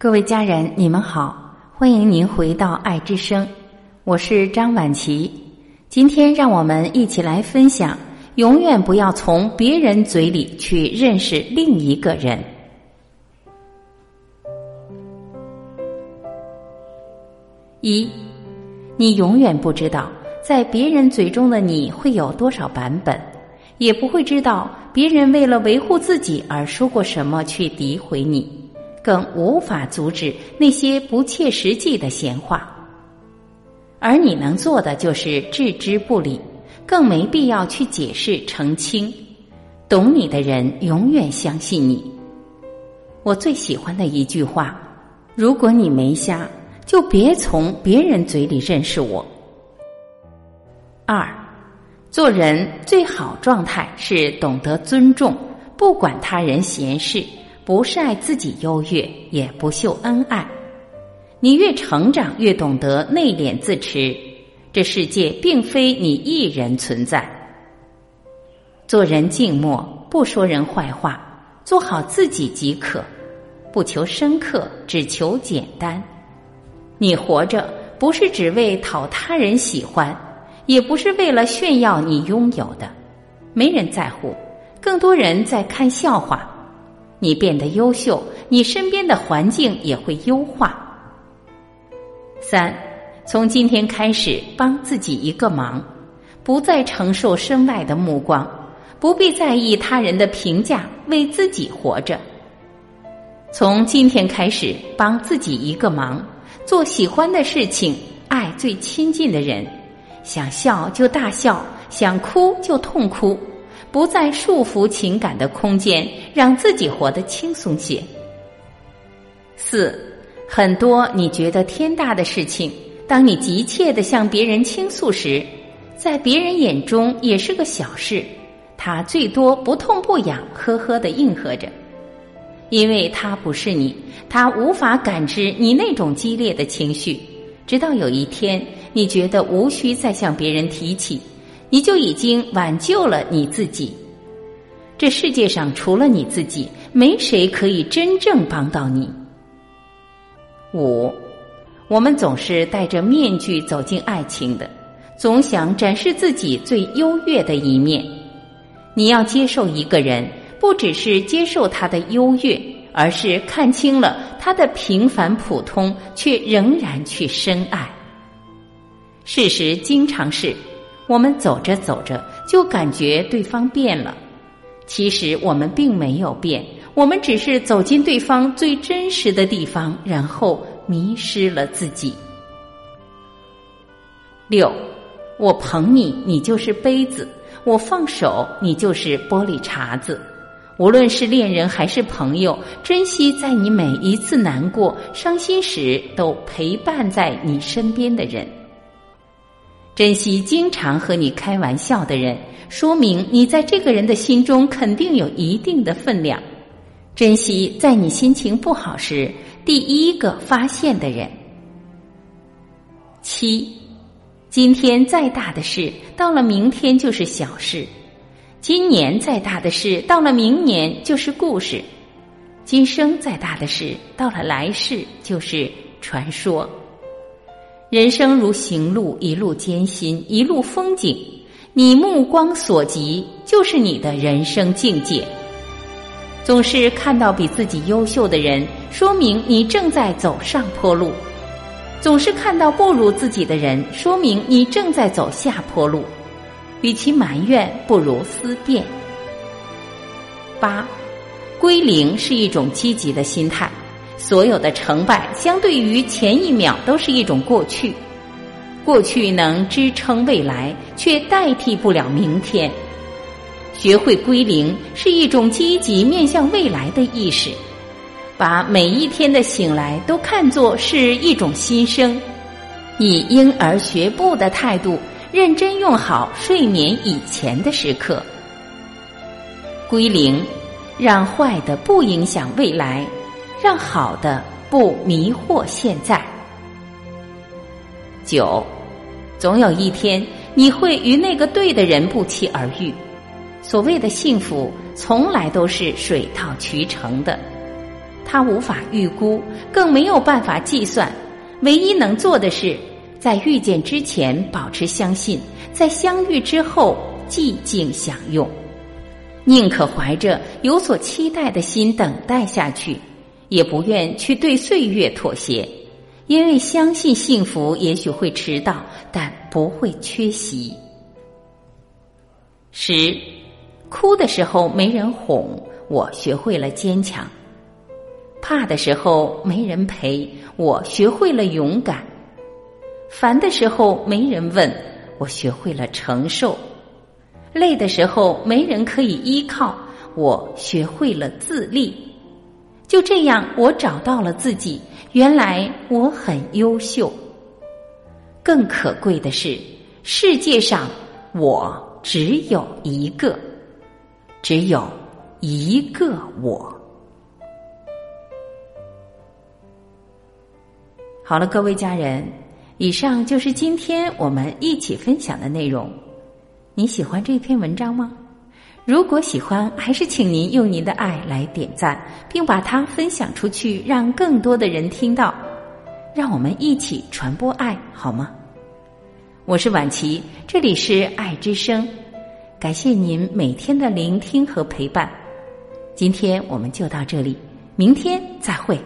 各位家人，你们好，欢迎您回到爱之声，我是张晚琪。今天让我们一起来分享：永远不要从别人嘴里去认识另一个人。一，你永远不知道，在别人嘴中的你会有多少版本，也不会知道别人为了维护自己而说过什么去诋毁你。更无法阻止那些不切实际的闲话，而你能做的就是置之不理，更没必要去解释澄清。懂你的人永远相信你。我最喜欢的一句话：如果你没瞎，就别从别人嘴里认识我。二，做人最好状态是懂得尊重，不管他人闲事。不晒自己优越，也不秀恩爱。你越成长，越懂得内敛自持。这世界并非你一人存在。做人静默，不说人坏话，做好自己即可。不求深刻，只求简单。你活着，不是只为讨他人喜欢，也不是为了炫耀你拥有的。没人在乎，更多人在看笑话。你变得优秀，你身边的环境也会优化。三，从今天开始帮自己一个忙，不再承受身外的目光，不必在意他人的评价，为自己活着。从今天开始帮自己一个忙，做喜欢的事情，爱最亲近的人，想笑就大笑，想哭就痛哭。不再束缚情感的空间，让自己活得轻松些。四，很多你觉得天大的事情，当你急切的向别人倾诉时，在别人眼中也是个小事，他最多不痛不痒，呵呵的应和着，因为他不是你，他无法感知你那种激烈的情绪。直到有一天，你觉得无需再向别人提起。你就已经挽救了你自己。这世界上除了你自己，没谁可以真正帮到你。五，我们总是戴着面具走进爱情的，总想展示自己最优越的一面。你要接受一个人，不只是接受他的优越，而是看清了他的平凡普通，却仍然去深爱。事实经常是。我们走着走着就感觉对方变了，其实我们并没有变，我们只是走进对方最真实的地方，然后迷失了自己。六，我捧你，你就是杯子；我放手，你就是玻璃碴子。无论是恋人还是朋友，珍惜在你每一次难过、伤心时都陪伴在你身边的人。珍惜经常和你开玩笑的人，说明你在这个人的心中肯定有一定的分量。珍惜在你心情不好时第一个发现的人。七，今天再大的事，到了明天就是小事；今年再大的事，到了明年就是故事；今生再大的事，到了来世就是传说。人生如行路，一路艰辛，一路风景。你目光所及，就是你的人生境界。总是看到比自己优秀的人，说明你正在走上坡路；总是看到不如自己的人，说明你正在走下坡路。与其埋怨，不如思辨。八，归零是一种积极的心态。所有的成败，相对于前一秒都是一种过去。过去能支撑未来，却代替不了明天。学会归零，是一种积极面向未来的意识。把每一天的醒来都看作是一种新生，以婴儿学步的态度，认真用好睡眠以前的时刻。归零，让坏的不影响未来。让好的不迷惑现在。九，总有一天你会与那个对的人不期而遇。所谓的幸福，从来都是水到渠成的。他无法预估，更没有办法计算。唯一能做的是，在遇见之前保持相信，在相遇之后寂静享用。宁可怀着有所期待的心等待下去，也不愿去对岁月妥协，因为相信幸福也许会迟到，但不会缺席。十，哭的时候没人哄，我学会了坚强；怕的时候没人陪，我学会了勇敢；烦的时候没人问，我学会了承受；累的时候没人可以依靠，我学会了自立。就这样，我找到了自己。原来我很优秀。更可贵的是，世界上我。只有一个，只有一个我。好了，各位家人，以上就是今天我们一起分享的内容。你喜欢这篇文章吗？如果喜欢，还是请您用您的爱来点赞，并把它分享出去，让更多的人听到。让我们一起传播爱，好吗？我是婉琪，这里是爱之声，感谢您每天的聆听和陪伴。今天我们就到这里，明天再会。